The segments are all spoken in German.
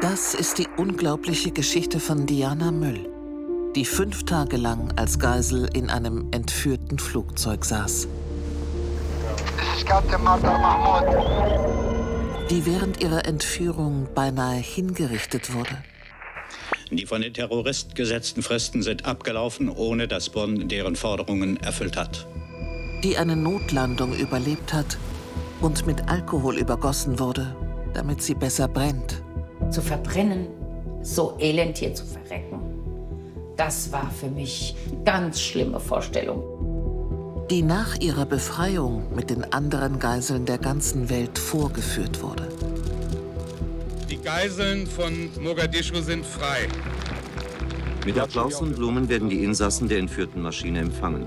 Das ist die unglaubliche Geschichte von Diana Müll, die fünf Tage lang als Geisel in einem entführten Flugzeug saß. Die während ihrer Entführung beinahe hingerichtet wurde. Die von den Terroristen gesetzten Fristen sind abgelaufen, ohne dass Bonn deren Forderungen erfüllt hat. Die eine Notlandung überlebt hat und mit Alkohol übergossen wurde, damit sie besser brennt. Zu verbrennen, so elend hier zu verrecken, das war für mich eine ganz schlimme Vorstellung. Die nach ihrer Befreiung mit den anderen Geiseln der ganzen Welt vorgeführt wurde. Die Geiseln von Mogadischu sind frei. Mit Applaus und Blumen werden die Insassen der entführten Maschine empfangen.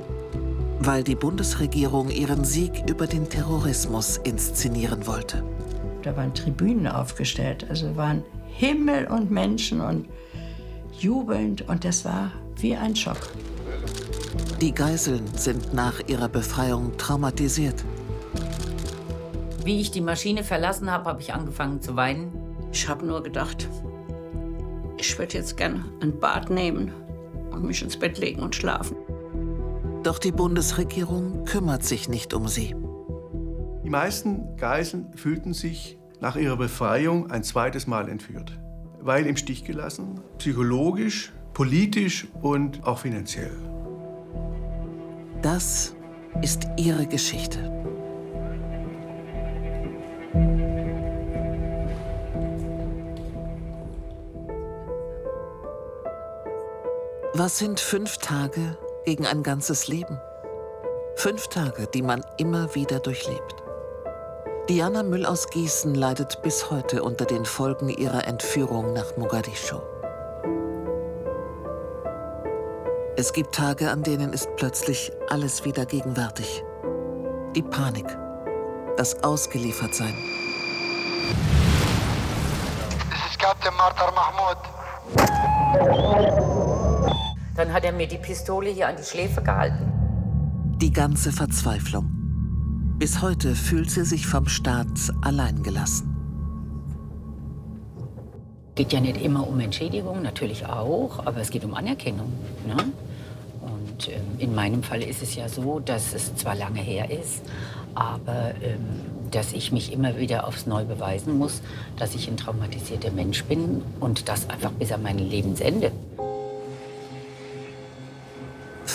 Weil die Bundesregierung ihren Sieg über den Terrorismus inszenieren wollte. Da waren Tribünen aufgestellt, also waren Himmel und Menschen und jubelnd und das war wie ein Schock. Die Geiseln sind nach ihrer Befreiung traumatisiert. Wie ich die Maschine verlassen habe, habe ich angefangen zu weinen. Ich habe nur gedacht, ich würde jetzt gern ein Bad nehmen und mich ins Bett legen und schlafen. Doch die Bundesregierung kümmert sich nicht um sie. Die meisten Geiseln fühlten sich nach ihrer Befreiung ein zweites Mal entführt, weil im Stich gelassen, psychologisch, politisch und auch finanziell. Das ist ihre Geschichte. Was sind fünf Tage gegen ein ganzes Leben? Fünf Tage, die man immer wieder durchlebt. Diana Müll aus Gießen leidet bis heute unter den Folgen ihrer Entführung nach Mogadischu. Es gibt Tage, an denen ist plötzlich alles wieder gegenwärtig. Die Panik, das Ausgeliefertsein. Das ist Captain Martar Mahmoud. Dann hat er mir die Pistole hier an die Schläfe gehalten. Die ganze Verzweiflung. Bis heute fühlt sie sich vom Staat alleingelassen. Geht ja nicht immer um Entschädigung, natürlich auch, aber es geht um Anerkennung. Ne? Und ähm, in meinem Fall ist es ja so, dass es zwar lange her ist, aber ähm, dass ich mich immer wieder aufs Neue beweisen muss, dass ich ein traumatisierter Mensch bin und das einfach bis an mein Lebensende.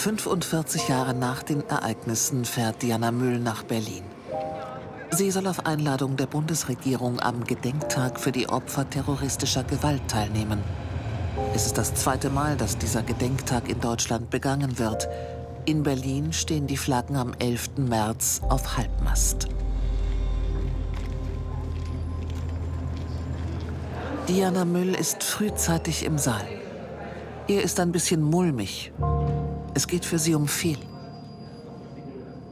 45 Jahre nach den Ereignissen fährt Diana Müll nach Berlin. Sie soll auf Einladung der Bundesregierung am Gedenktag für die Opfer terroristischer Gewalt teilnehmen. Es ist das zweite Mal, dass dieser Gedenktag in Deutschland begangen wird. In Berlin stehen die Flaggen am 11. März auf Halbmast. Diana Müll ist frühzeitig im Saal. Ihr ist ein bisschen mulmig. Es geht für sie um viel.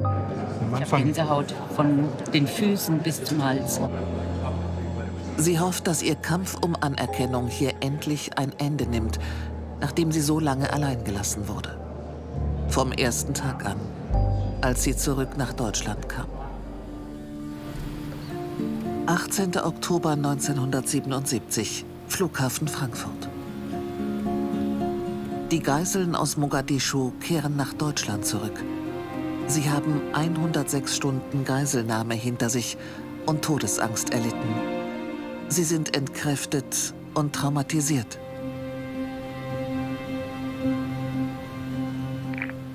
Ich habe Gänsehaut von den Füßen bis zum Hals. Sie hofft, dass ihr Kampf um Anerkennung hier endlich ein Ende nimmt, nachdem sie so lange allein gelassen wurde. Vom ersten Tag an, als sie zurück nach Deutschland kam. 18. Oktober 1977, Flughafen Frankfurt. Die Geiseln aus Mogadischu kehren nach Deutschland zurück. Sie haben 106 Stunden Geiselnahme hinter sich und Todesangst erlitten. Sie sind entkräftet und traumatisiert.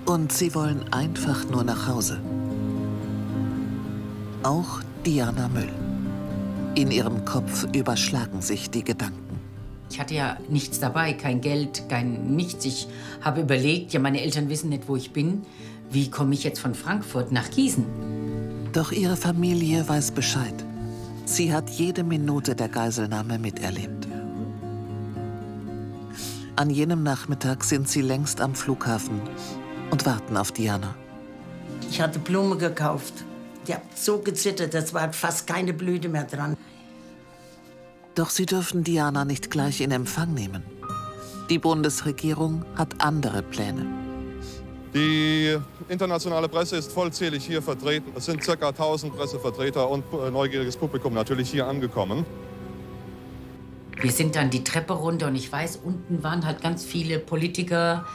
Und sie wollen einfach nur nach Hause. Auch Diana Müll. In ihrem Kopf überschlagen sich die Gedanken. Ich hatte ja nichts dabei, kein Geld, kein nichts. Ich habe überlegt, ja, meine Eltern wissen nicht, wo ich bin. Wie komme ich jetzt von Frankfurt nach Gießen? Doch ihre Familie weiß Bescheid. Sie hat jede Minute der Geiselnahme miterlebt. An jenem Nachmittag sind sie längst am Flughafen und warten auf Diana. Ich hatte Blumen gekauft. Die hat so gezittert, es war fast keine Blüte mehr dran. Doch sie dürfen Diana nicht gleich in Empfang nehmen. Die Bundesregierung hat andere Pläne. Die internationale Presse ist vollzählig hier vertreten. Es sind ca. 1000 Pressevertreter und äh, neugieriges Publikum natürlich hier angekommen. wir sind dann die Treppe runter und ich weiß, unten waren halt ganz viele Politiker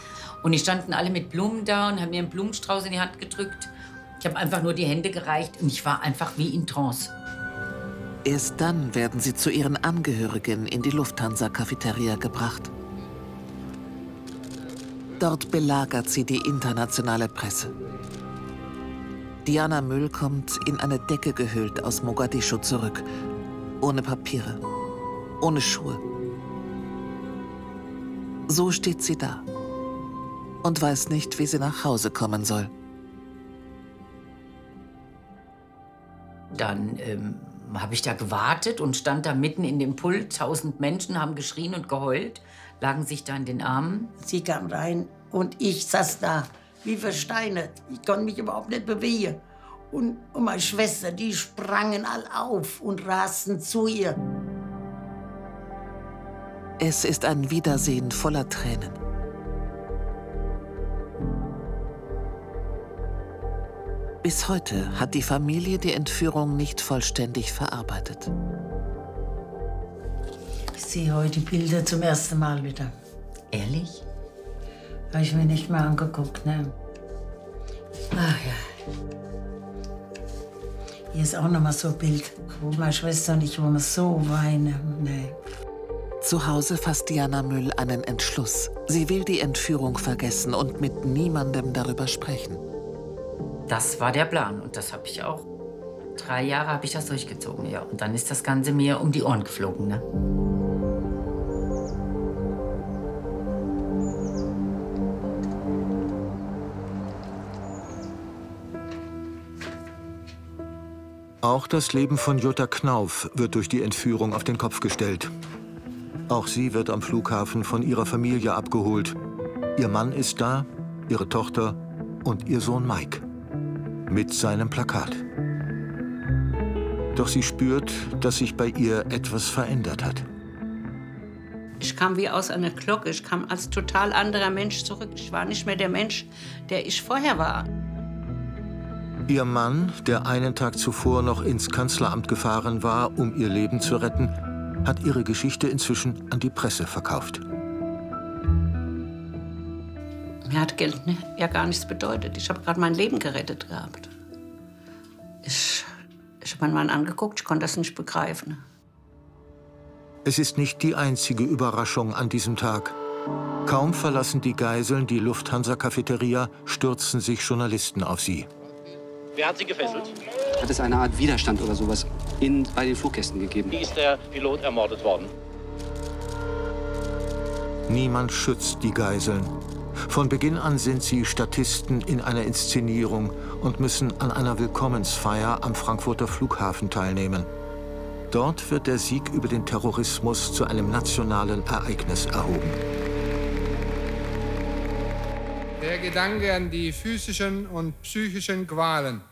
und die standen alle mit Blumen da und haben mir einen Blumenstrauß in die Hand gedrückt. Ich habe einfach nur die Hände gereicht und ich war einfach wie in Trance. Erst dann werden sie zu ihren Angehörigen in die Lufthansa-Cafeteria gebracht. Dort belagert sie die internationale Presse. Diana Müll kommt in eine Decke gehüllt aus Mogadischu zurück. Ohne Papiere, ohne Schuhe. So steht sie da und weiß nicht, wie sie nach Hause kommen soll. Dann ähm, habe ich da gewartet und stand da mitten in dem Pult. Tausend Menschen haben geschrien und geheult, lagen sich da in den Armen. Sie kam rein und ich saß da wie versteinert. Ich konnte mich überhaupt nicht bewegen. Und, und meine Schwester, die sprangen all auf und rasten zu ihr. Es ist ein Wiedersehen voller Tränen. Bis heute hat die Familie die Entführung nicht vollständig verarbeitet. Ich sehe heute Bilder zum ersten Mal wieder. Ehrlich? Habe ich mir nicht mehr angeguckt, ne? Ach ja. Hier ist auch noch mal so ein Bild, wo meine Schwester und ich, wo wir so weinen. Nee. Zu Hause fasst Diana Müll einen Entschluss. Sie will die Entführung vergessen und mit niemandem darüber sprechen. Das war der Plan und das habe ich auch. Drei Jahre habe ich das durchgezogen, ja. Und dann ist das Ganze mir um die Ohren geflogen, ne? Auch das Leben von Jutta Knauf wird durch die Entführung auf den Kopf gestellt. Auch sie wird am Flughafen von ihrer Familie abgeholt. Ihr Mann ist da, ihre Tochter und ihr Sohn Mike. Mit seinem Plakat. Doch sie spürt, dass sich bei ihr etwas verändert hat. Ich kam wie aus einer Glocke. Ich kam als total anderer Mensch zurück. Ich war nicht mehr der Mensch, der ich vorher war. Ihr Mann, der einen Tag zuvor noch ins Kanzleramt gefahren war, um ihr Leben zu retten, hat ihre Geschichte inzwischen an die Presse verkauft. Mir hat Geld ne, ja gar nichts bedeutet. Ich habe gerade mein Leben gerettet gehabt. Ich, ich habe meinen Mann angeguckt, ich konnte das nicht begreifen. Es ist nicht die einzige Überraschung an diesem Tag. Kaum verlassen die Geiseln die Lufthansa-Cafeteria, stürzen sich Journalisten auf sie. Wer hat sie gefesselt? Hat es eine Art Widerstand oder sowas in, bei den Fluggästen gegeben? Wie ist der Pilot ermordet worden? Niemand schützt die Geiseln. Von Beginn an sind sie Statisten in einer Inszenierung und müssen an einer Willkommensfeier am Frankfurter Flughafen teilnehmen. Dort wird der Sieg über den Terrorismus zu einem nationalen Ereignis erhoben. Der Gedanke an die physischen und psychischen Qualen,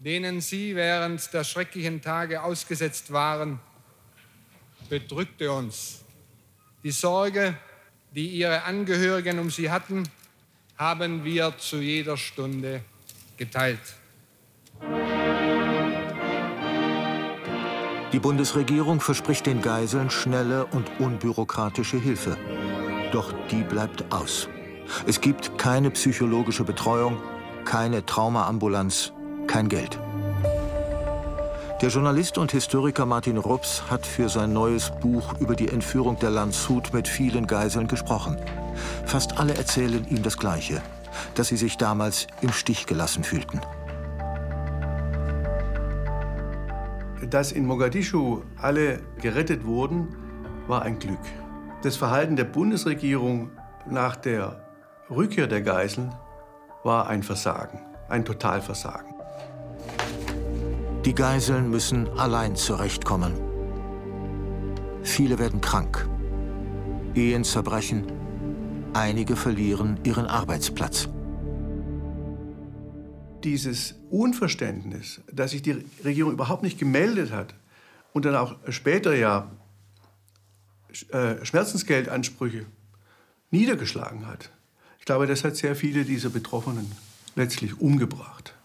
denen sie während der schrecklichen Tage ausgesetzt waren, bedrückte uns. Die Sorge, die ihre Angehörigen um sie hatten, haben wir zu jeder Stunde geteilt. Die Bundesregierung verspricht den Geiseln schnelle und unbürokratische Hilfe. Doch die bleibt aus. Es gibt keine psychologische Betreuung, keine Traumaambulanz, kein Geld. Der Journalist und Historiker Martin Rups hat für sein neues Buch über die Entführung der Landshut mit vielen Geiseln gesprochen. Fast alle erzählen ihm das Gleiche, dass sie sich damals im Stich gelassen fühlten. Dass in Mogadischu alle gerettet wurden, war ein Glück. Das Verhalten der Bundesregierung nach der Rückkehr der Geiseln war ein Versagen, ein Totalversagen. Die Geiseln müssen allein zurechtkommen. Viele werden krank. Ehen zerbrechen. Einige verlieren ihren Arbeitsplatz. Dieses Unverständnis, dass sich die Regierung überhaupt nicht gemeldet hat und dann auch später ja äh, Schmerzensgeldansprüche niedergeschlagen hat. Ich glaube, das hat sehr viele dieser Betroffenen letztlich umgebracht.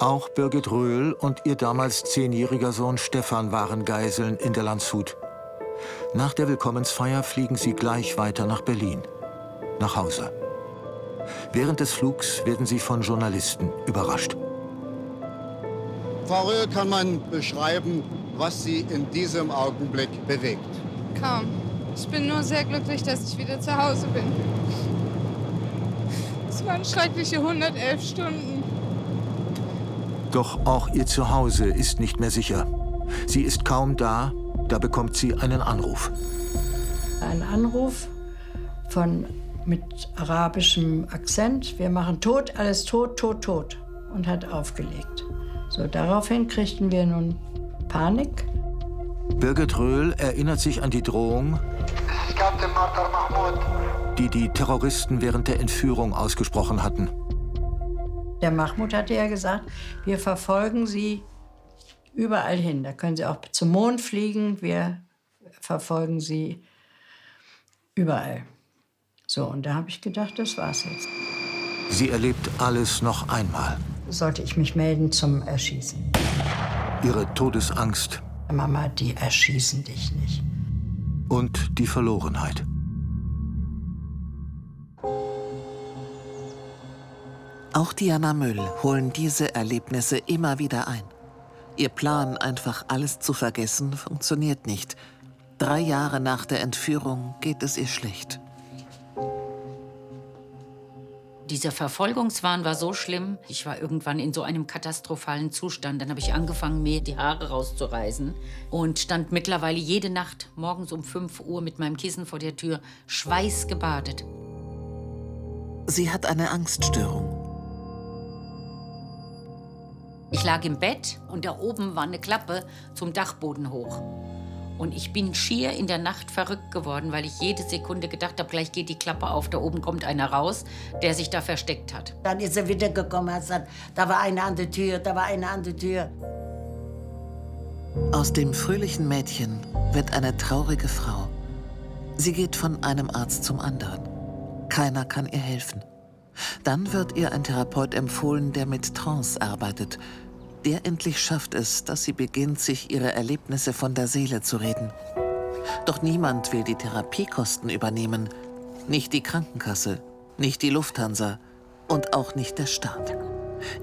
Auch Birgit Röhl und ihr damals zehnjähriger Sohn Stefan waren Geiseln in der Landshut. Nach der Willkommensfeier fliegen sie gleich weiter nach Berlin, nach Hause. Während des Flugs werden sie von Journalisten überrascht. Frau Röhl, kann man beschreiben, was Sie in diesem Augenblick bewegt? Kaum. Ich bin nur sehr glücklich, dass ich wieder zu Hause bin. Es waren schreckliche 111 Stunden. Doch auch ihr Zuhause ist nicht mehr sicher. Sie ist kaum da, da bekommt sie einen Anruf. Ein Anruf von mit arabischem Akzent. Wir machen tot, alles tot, tot, tot. Und hat aufgelegt. So, daraufhin kriegten wir nun Panik. Birgit Röhl erinnert sich an die Drohung, die die Terroristen während der Entführung ausgesprochen hatten. Der Mahmoud hatte ja gesagt, wir verfolgen sie überall hin. Da können sie auch zum Mond fliegen. Wir verfolgen sie überall. So, und da habe ich gedacht, das war's jetzt. Sie erlebt alles noch einmal. Sollte ich mich melden zum Erschießen. Ihre Todesangst Mama, die erschießen dich nicht. und die Verlorenheit. Auch Diana Müll holen diese Erlebnisse immer wieder ein. Ihr Plan, einfach alles zu vergessen, funktioniert nicht. Drei Jahre nach der Entführung geht es ihr schlecht. Dieser Verfolgungswahn war so schlimm. Ich war irgendwann in so einem katastrophalen Zustand. Dann habe ich angefangen, mir die Haare rauszureißen und stand mittlerweile jede Nacht morgens um 5 Uhr mit meinem Kissen vor der Tür, schweißgebadet. Sie hat eine Angststörung. Ich lag im Bett und da oben war eine Klappe zum Dachboden hoch. Und ich bin schier in der Nacht verrückt geworden, weil ich jede Sekunde gedacht habe, gleich geht die Klappe auf, da oben kommt einer raus, der sich da versteckt hat. Dann ist er wieder gekommen und hat gesagt, da war einer an der Tür, da war einer an der Tür. Aus dem fröhlichen Mädchen wird eine traurige Frau. Sie geht von einem Arzt zum anderen. Keiner kann ihr helfen. Dann wird ihr ein Therapeut empfohlen, der mit Trance arbeitet. Der endlich schafft es, dass sie beginnt, sich ihre Erlebnisse von der Seele zu reden. Doch niemand will die Therapiekosten übernehmen. Nicht die Krankenkasse, nicht die Lufthansa und auch nicht der Staat.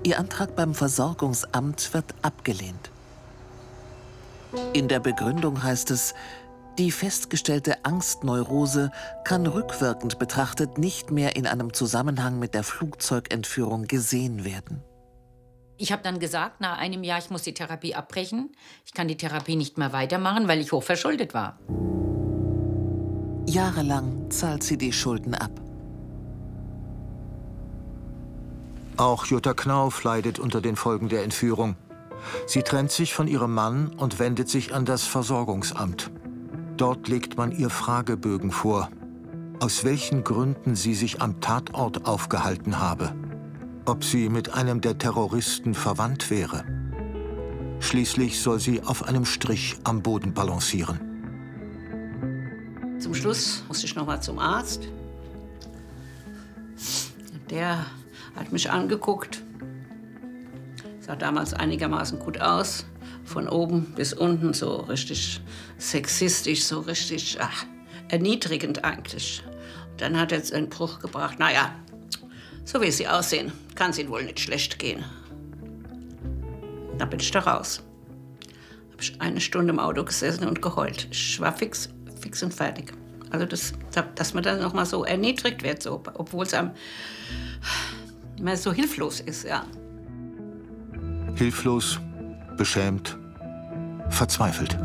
Ihr Antrag beim Versorgungsamt wird abgelehnt. In der Begründung heißt es, die festgestellte Angstneurose kann rückwirkend betrachtet nicht mehr in einem Zusammenhang mit der Flugzeugentführung gesehen werden. Ich habe dann gesagt, nach einem Jahr, ich muss die Therapie abbrechen. Ich kann die Therapie nicht mehr weitermachen, weil ich hochverschuldet war. Jahrelang zahlt sie die Schulden ab. Auch Jutta Knauf leidet unter den Folgen der Entführung. Sie trennt sich von ihrem Mann und wendet sich an das Versorgungsamt. Dort legt man ihr Fragebögen vor, aus welchen Gründen sie sich am Tatort aufgehalten habe, ob sie mit einem der Terroristen verwandt wäre. Schließlich soll sie auf einem Strich am Boden balancieren. Zum Schluss musste ich noch mal zum Arzt. Der hat mich angeguckt. Sah damals einigermaßen gut aus. Von oben bis unten so richtig sexistisch, so richtig ach, erniedrigend eigentlich. Dann hat er einen Bruch gebracht. Naja, so wie sie aussehen, kann es ihnen wohl nicht schlecht gehen. Da bin ich da raus. Habe ich eine Stunde im Auto gesessen und geheult. Ich war fix, fix und fertig. Also, das, dass man dann noch mal so erniedrigt wird, so, obwohl es einem so hilflos ist, ja. Hilflos, beschämt, verzweifelt.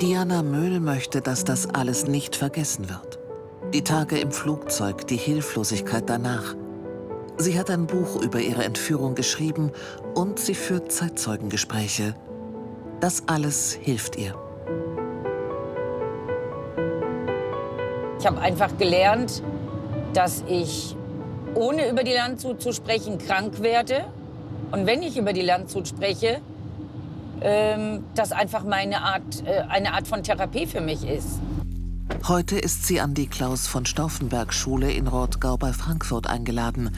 Diana Möhl möchte, dass das alles nicht vergessen wird. Die Tage im Flugzeug, die Hilflosigkeit danach. Sie hat ein Buch über ihre Entführung geschrieben und sie führt Zeitzeugengespräche. Das alles hilft ihr. Ich habe einfach gelernt, dass ich, ohne über die Landshut zu sprechen, krank werde. Und wenn ich über die Landshut spreche, ähm, das einfach meine Art, äh, eine Art von Therapie für mich ist. Heute ist sie an die Klaus von Stauffenberg Schule in Rothgau bei Frankfurt eingeladen,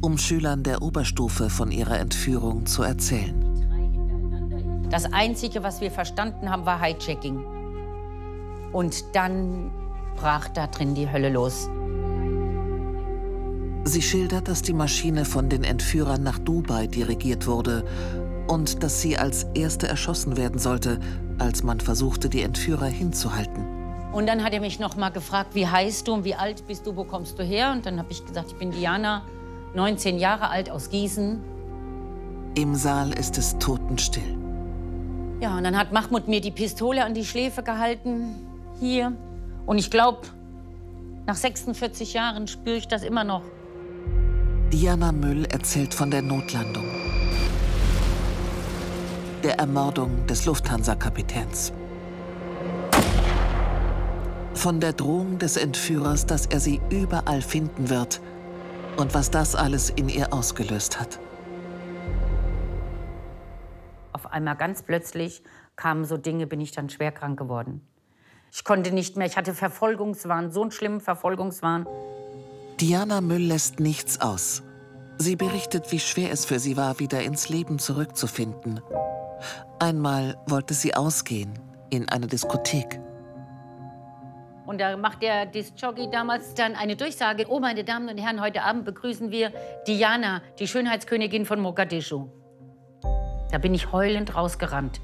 um Schülern der Oberstufe von ihrer Entführung zu erzählen. Das Einzige, was wir verstanden haben, war Hijacking. Und dann brach da drin die Hölle los. Sie schildert, dass die Maschine von den Entführern nach Dubai dirigiert wurde und dass sie als erste erschossen werden sollte, als man versuchte, die Entführer hinzuhalten. Und dann hat er mich noch mal gefragt, wie heißt du und wie alt bist du, wo kommst du her? Und dann habe ich gesagt, ich bin Diana, 19 Jahre alt aus Gießen. Im Saal ist es totenstill. Ja, und dann hat Mahmoud mir die Pistole an die Schläfe gehalten, hier. Und ich glaube, nach 46 Jahren spüre ich das immer noch. Diana Müll erzählt von der Notlandung. Der Ermordung des Lufthansa-Kapitäns. Von der Drohung des Entführers, dass er sie überall finden wird und was das alles in ihr ausgelöst hat. Auf einmal ganz plötzlich kamen so Dinge, bin ich dann schwer krank geworden. Ich konnte nicht mehr, ich hatte Verfolgungswahn, so einen schlimmen Verfolgungswahn. Diana Müll lässt nichts aus. Sie berichtet, wie schwer es für sie war, wieder ins Leben zurückzufinden. Einmal wollte sie ausgehen, in eine Diskothek. Und da macht der Disc-Jockey damals dann eine Durchsage. Oh, meine Damen und Herren, heute Abend begrüßen wir Diana, die Schönheitskönigin von Mogadischu. Da bin ich heulend rausgerannt.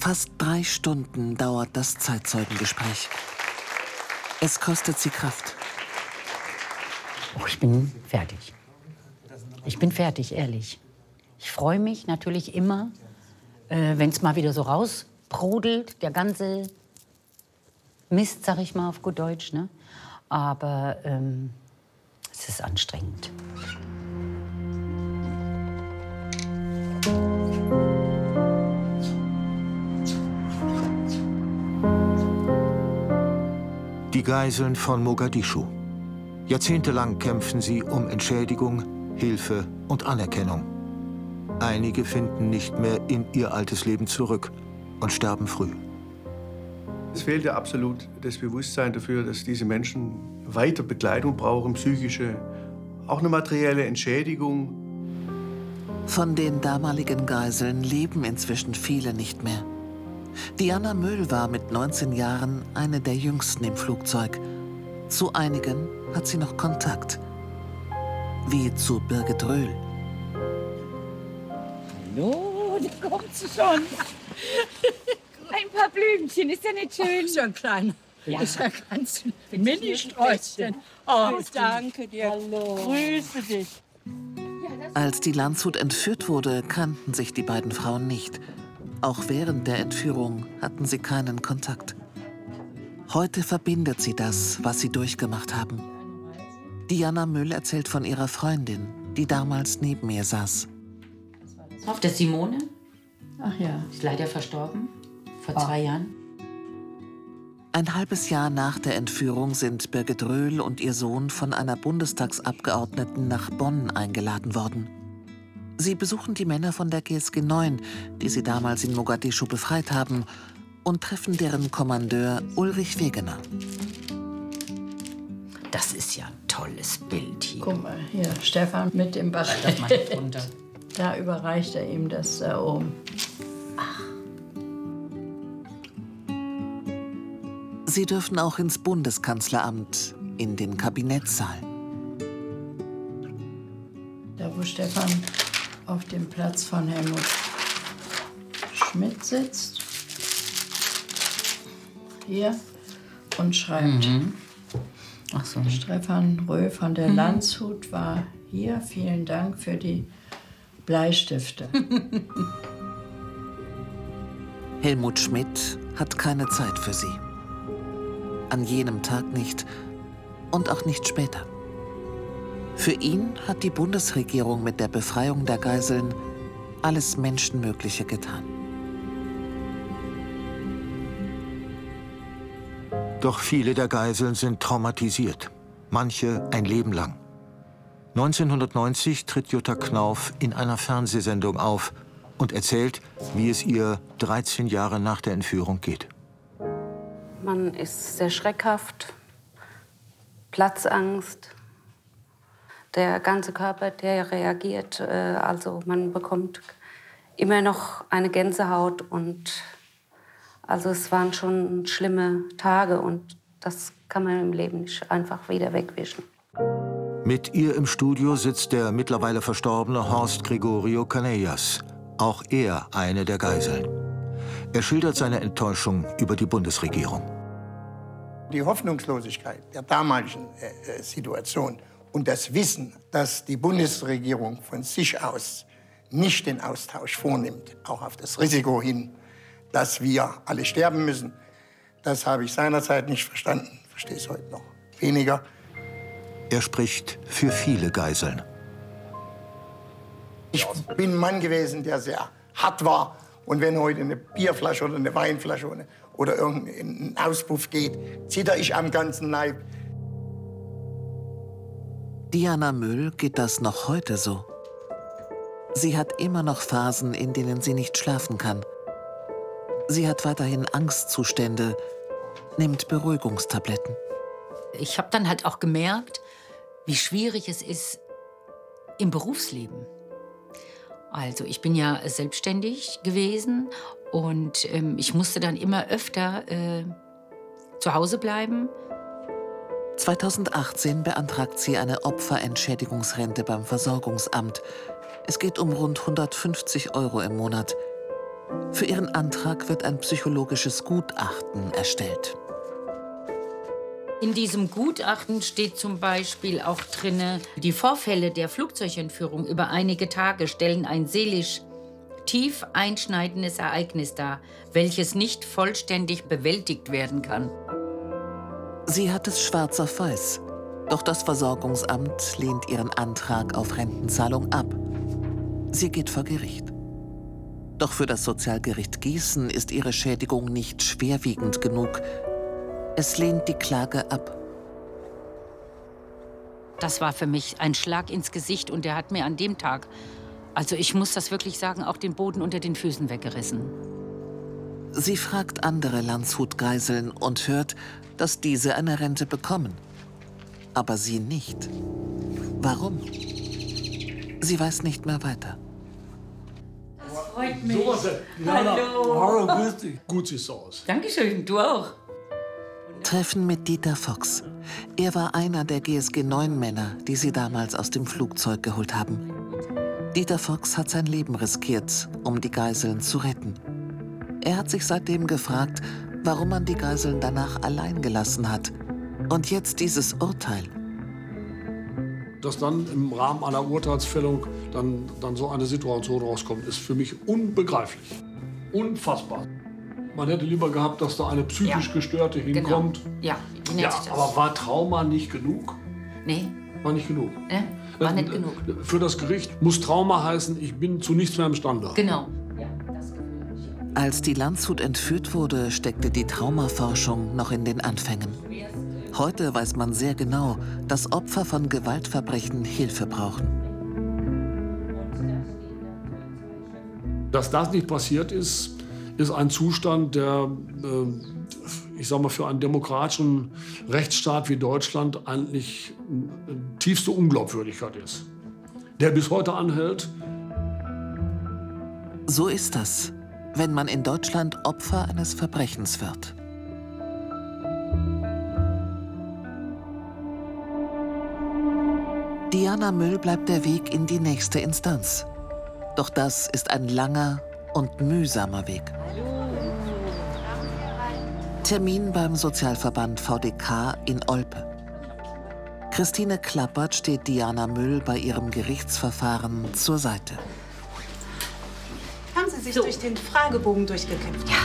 Fast drei Stunden dauert das Zeitzeugengespräch. Es kostet sie Kraft. Oh, ich bin fertig. Ich bin fertig, ehrlich. Ich freue mich natürlich immer, äh, wenn es mal wieder so rausbrodelt, der ganze Mist, sag ich mal auf gut Deutsch. Ne? Aber ähm, es ist anstrengend. Die Geiseln von Mogadischu. Jahrzehntelang kämpfen sie um Entschädigung, Hilfe und Anerkennung. Einige finden nicht mehr in ihr altes Leben zurück und sterben früh. Es fehlte absolut das Bewusstsein dafür, dass diese Menschen weiter Begleitung brauchen, psychische, auch eine materielle Entschädigung. Von den damaligen Geiseln leben inzwischen viele nicht mehr. Diana Müll war mit 19 Jahren eine der jüngsten im Flugzeug. Zu einigen hat sie noch Kontakt. Wie zu Birgit Röhl. Hallo, da kommt sie schon. Ein paar Blümchen, ist ja nicht schön. so ein kleiner. Ja. Ist ja ganz Mini-Sträußchen. Oh, danke dir. Hallo. Grüße dich. Als die Landshut entführt wurde, kannten sich die beiden Frauen nicht. Auch während der Entführung hatten sie keinen Kontakt. Heute verbindet sie das, was sie durchgemacht haben. Diana Müll erzählt von ihrer Freundin, die damals neben ihr saß. Auf der Simone, Ach ja. ist leider verstorben, vor zwei Jahren. Ein halbes Jahr nach der Entführung sind Birgit Röhl und ihr Sohn von einer Bundestagsabgeordneten nach Bonn eingeladen worden. Sie besuchen die Männer von der GSG 9, die sie damals in Mogadischu befreit haben, und treffen deren Kommandeur Ulrich Wegener. Das ist ja ein tolles Bild hier. Guck mal, hier, Stefan mit dem Bach. Das mal nicht runter. Da überreicht er ihm das da oben. Sie dürfen auch ins Bundeskanzleramt, in den Kabinettssaal. Da, wo Stefan auf dem Platz von Helmut Schmidt sitzt. Hier. Und schreibt. Mhm. Ach so. Stefan Röhl von der Mhm. Landshut war hier. Vielen Dank für die Bleistifte. Helmut Schmidt hat keine Zeit für sie. An jenem Tag nicht und auch nicht später. Für ihn hat die Bundesregierung mit der Befreiung der Geiseln alles Menschenmögliche getan. Doch viele der Geiseln sind traumatisiert, manche ein Leben lang. 1990 tritt Jutta Knauf in einer Fernsehsendung auf und erzählt, wie es ihr 13 Jahre nach der Entführung geht. Man ist sehr schreckhaft, Platzangst. Der ganze Körper, der reagiert. Äh, also man bekommt immer noch eine Gänsehaut und also es waren schon schlimme Tage und das kann man im Leben nicht einfach wieder wegwischen. Mit ihr im Studio sitzt der mittlerweile verstorbene Horst Gregorio Canellas, auch er eine der Geiseln. Er schildert seine Enttäuschung über die Bundesregierung. Die Hoffnungslosigkeit der damaligen äh, Situation und das Wissen, dass die Bundesregierung von sich aus nicht den Austausch vornimmt, auch auf das Risiko hin, dass wir alle sterben müssen, das habe ich seinerzeit nicht verstanden, verstehe es heute noch weniger. Er spricht für viele Geiseln. Ich bin ein Mann gewesen, der sehr hart war. Und wenn heute eine Bierflasche oder eine Weinflasche oder, irgendein Auspuff geht, zitter ich am ganzen Leib. Diana Müll geht das noch heute so. Sie hat immer noch Phasen, in denen sie nicht schlafen kann. Sie hat weiterhin Angstzustände, nimmt Beruhigungstabletten. Ich habe dann halt auch gemerkt, wie schwierig es ist im Berufsleben. Also ich bin ja selbstständig gewesen und ähm, ich musste dann immer öfter äh, zu Hause bleiben. 2018 beantragt sie eine Opferentschädigungsrente beim Versorgungsamt. Es geht um rund 150 Euro im Monat. Für ihren Antrag wird ein psychologisches Gutachten erstellt. In diesem Gutachten steht zum Beispiel auch drin, die Vorfälle der Flugzeugentführung über einige Tage stellen ein seelisch tief einschneidendes Ereignis dar, welches nicht vollständig bewältigt werden kann. Sie hat es schwarz auf weiß. Doch das Versorgungsamt lehnt ihren Antrag auf Rentenzahlung ab. Sie geht vor Gericht. Doch für das Sozialgericht Gießen ist ihre Schädigung nicht schwerwiegend genug. Es lehnt die Klage ab. Das war für mich ein Schlag ins Gesicht und der hat mir an dem Tag, also ich muss das wirklich sagen, auch den Boden unter den Füßen weggerissen. Sie fragt andere Landshut-Geiseln und hört, dass diese eine Rente bekommen. Aber sie nicht. Warum? Sie weiß nicht mehr weiter. Das freut mich. Jana, Hallo. Hallo, grüß dich. Gut siehst du aus. Dankeschön, du auch. Treffen mit Dieter Fox. Er war einer der GSG-9-Männer, die sie damals aus dem Flugzeug geholt haben. Dieter Fox hat sein Leben riskiert, um die Geiseln zu retten. Er hat sich seitdem gefragt, warum man die Geiseln danach allein gelassen hat. Und jetzt dieses Urteil. Dass dann im Rahmen einer Urteilsfällung dann, dann so eine Situation rauskommt, ist für mich unbegreiflich. Unfassbar. Man hätte lieber gehabt, dass da eine psychisch Ja. Gestörte Genau. hinkommt. Ja, wie nennt Ja, sich das? aber war Trauma nicht genug? Nee, War nicht genug. ne? war nicht genug. Für das Gericht muss Trauma heißen, ich bin zu nichts mehr imstande. Genau. Als die Landshut entführt wurde, steckte die Traumaforschung noch in den Anfängen. Heute weiß man sehr genau, dass Opfer von Gewaltverbrechen Hilfe brauchen. Dass das nicht passiert ist, ist ein Zustand, der, äh, ich sag mal, für einen demokratischen Rechtsstaat wie Deutschland eigentlich tiefste Unglaubwürdigkeit ist. Der bis heute anhält. So ist das, wenn man in Deutschland Opfer eines Verbrechens wird. Diana Müll bleibt der Weg in die nächste Instanz. Doch das ist ein langer und mühsamer Weg. Termin beim Sozialverband VDK in Olpe. Christine Klappert steht Diana Müll bei ihrem Gerichtsverfahren zur Seite. Sich durch den Fragebogen durchgekämpft? Ja.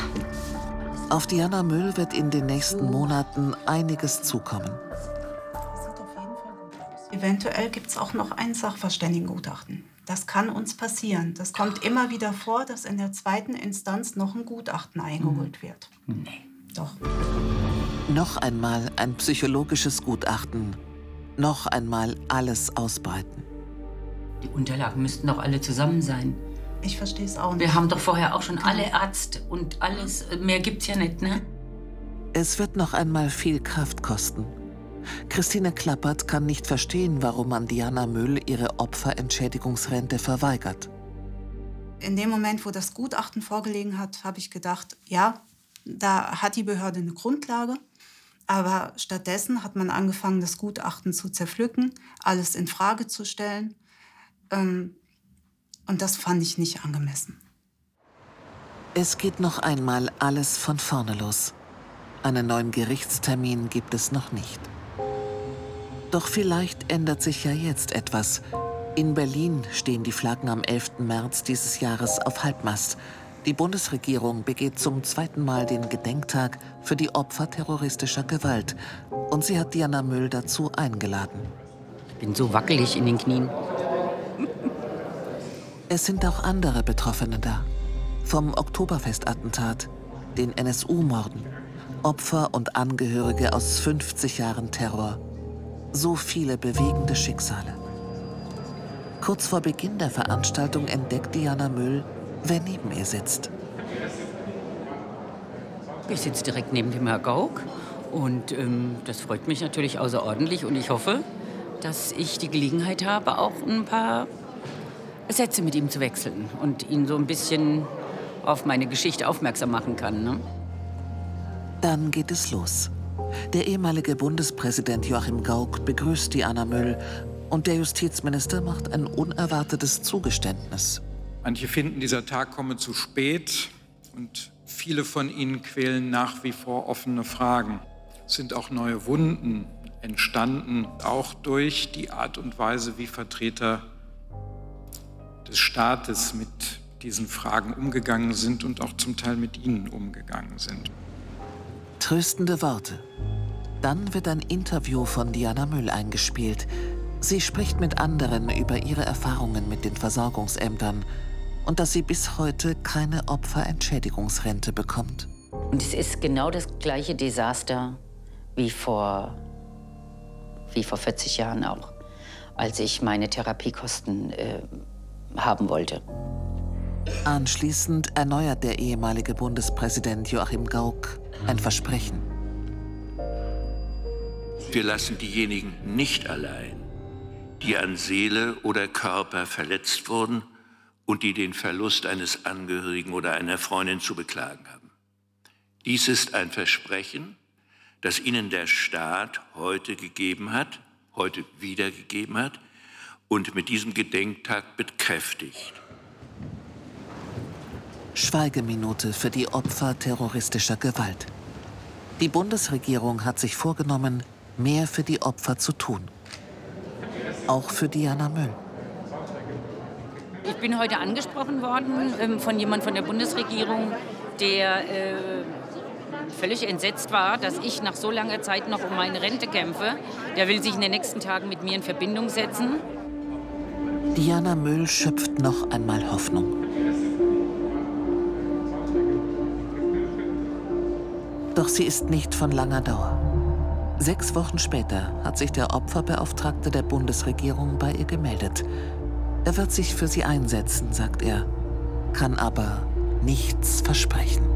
Auf Diana Müll wird in den nächsten Monaten einiges zukommen. Eventuell gibt es auch noch ein Sachverständigengutachten. Das kann uns passieren. Das kommt immer wieder vor, dass in der zweiten Instanz noch ein Gutachten eingeholt wird. Nee. Doch. Noch einmal ein psychologisches Gutachten. Noch einmal alles ausbreiten. Die Unterlagen müssten doch alle zusammen sein. Ich verstehe es auch nicht. Wir haben doch vorher auch schon alle Arzt und alles. Mehr gibt's ja nicht, ne? Es wird noch einmal viel Kraft kosten. Christine Klappert kann nicht verstehen, warum man Diana Müll ihre Opferentschädigungsrente verweigert. In dem Moment, wo das Gutachten vorgelegen hat, habe ich gedacht, ja, da hat die Behörde eine Grundlage. Aber stattdessen hat man angefangen, das Gutachten zu zerpflücken, alles in Frage zu stellen. Ähm, und das fand ich nicht angemessen. Es geht noch einmal alles von vorne los. Einen neuen Gerichtstermin gibt es noch nicht. Doch vielleicht ändert sich ja jetzt etwas. In Berlin stehen die Flaggen am 11. März dieses Jahres auf Halbmast. Die Bundesregierung begeht zum zweiten Mal den Gedenktag für die Opfer terroristischer Gewalt. Und sie hat Diana Müll dazu eingeladen. Ich bin so wackelig in den Knien. Es sind auch andere Betroffene da. Vom Oktoberfestattentat, den NSU-Morden, Opfer und Angehörige aus 50 Jahren Terror. So viele bewegende Schicksale. Kurz vor Beginn der Veranstaltung entdeckt Diana Müll, wer neben ihr sitzt. Ich sitze direkt neben dem Herr Gauck und ähm, das freut mich natürlich außerordentlich und ich hoffe, dass ich die Gelegenheit habe, auch ein paar Sätze mit ihm zu wechseln und ihn so ein bisschen auf meine Geschichte aufmerksam machen kann. Ne? Dann geht es los. Der ehemalige Bundespräsident Joachim Gauck begrüßt Diana Müll und der Justizminister macht ein unerwartetes Zugeständnis. Manche finden, dieser Tag komme zu spät und viele von ihnen quälen nach wie vor offene Fragen. Es sind auch neue Wunden entstanden, auch durch die Art und Weise, wie Vertreter des Staates mit diesen Fragen umgegangen sind und auch zum Teil mit ihnen umgegangen sind. Tröstende Worte. Dann wird ein Interview von Diana Müll eingespielt. Sie spricht mit anderen über ihre Erfahrungen mit den Versorgungsämtern und dass sie bis heute keine Opferentschädigungsrente bekommt. Und es ist genau das gleiche Desaster wie vor, wie vor 40 Jahren auch, als ich meine Therapiekosten äh, haben wollte. Anschließend erneuert der ehemalige Bundespräsident Joachim Gauck ein Versprechen. Wir lassen diejenigen nicht allein, die an Seele oder Körper verletzt wurden und die den Verlust eines Angehörigen oder einer Freundin zu beklagen haben. Dies ist ein Versprechen, das Ihnen der Staat heute gegeben hat, heute wiedergegeben hat und mit diesem Gedenktag bekräftigt. Schweigeminute für die Opfer terroristischer Gewalt. Die Bundesregierung hat sich vorgenommen, mehr für die Opfer zu tun. Auch für Diana Müll. Ich bin heute angesprochen worden ähm, von jemand von der Bundesregierung, der äh, völlig entsetzt war, dass ich nach so langer Zeit noch um meine Rente kämpfe. Der will sich in den nächsten Tagen mit mir in Verbindung setzen. Diana Müll schöpft noch einmal Hoffnung. Doch sie ist nicht von langer Dauer. Sechs Wochen später hat sich der Opferbeauftragte der Bundesregierung bei ihr gemeldet. Er wird sich für sie einsetzen, sagt er, kann aber nichts versprechen.